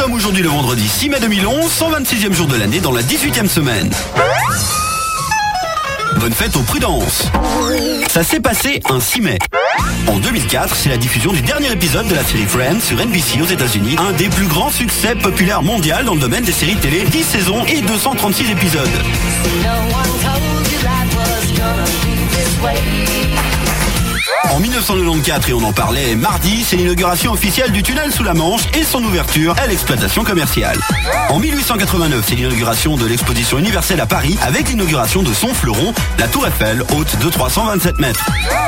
sommes aujourd'hui le vendredi 6 mai 2011, 126e jour de l'année dans la 18e semaine. Bonne fête aux prudences. Ça s'est passé un 6 mai. En 2004, c'est la diffusion du dernier épisode de la série Friends sur NBC aux États-Unis, un des plus grands succès populaires mondial dans le domaine des séries télé, 10 saisons et 236 épisodes. En 1994, et on en parlait mardi, c'est l'inauguration officielle du tunnel sous la Manche et son ouverture à l'exploitation commerciale. En 1889, c'est l'inauguration de l'exposition universelle à Paris avec l'inauguration de son fleuron, la Tour Eiffel, haute de 327 mètres.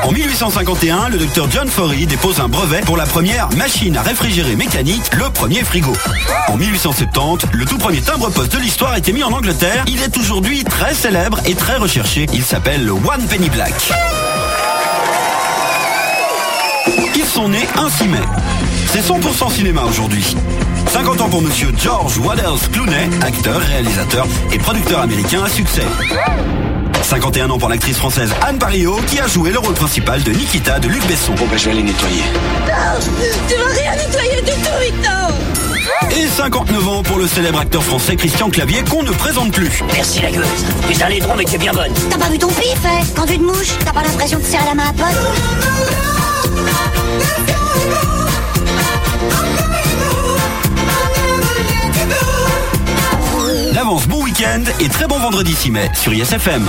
En 1851, le docteur John Forey dépose un brevet pour la première machine à réfrigérer mécanique, le premier frigo. En 1870, le tout premier timbre-poste de l'histoire a été mis en Angleterre. Il est aujourd'hui très célèbre et très recherché. Il s'appelle le One Penny Black. Ils sont nés un 6 mai. C'est 100% cinéma aujourd'hui. 50 ans pour monsieur George Waddell Clooney, acteur, réalisateur et producteur américain à succès. 51 ans pour l'actrice française Anne Parillo qui a joué le rôle principal de Nikita de Luc Besson. Bon ben je vais aller nettoyer. Tu vas rien nettoyer du tout, Victor Et 59 ans pour le célèbre acteur français Christian Clavier qu'on ne présente plus. Merci la gueuse. Les allées mais t'es bien bonne. T'as pas vu ton pif, hein Quand tu te mouches, t'as pas l'impression de serrer la main à pote L'avance bon week-end et très bon vendredi 6 mai sur ISFM.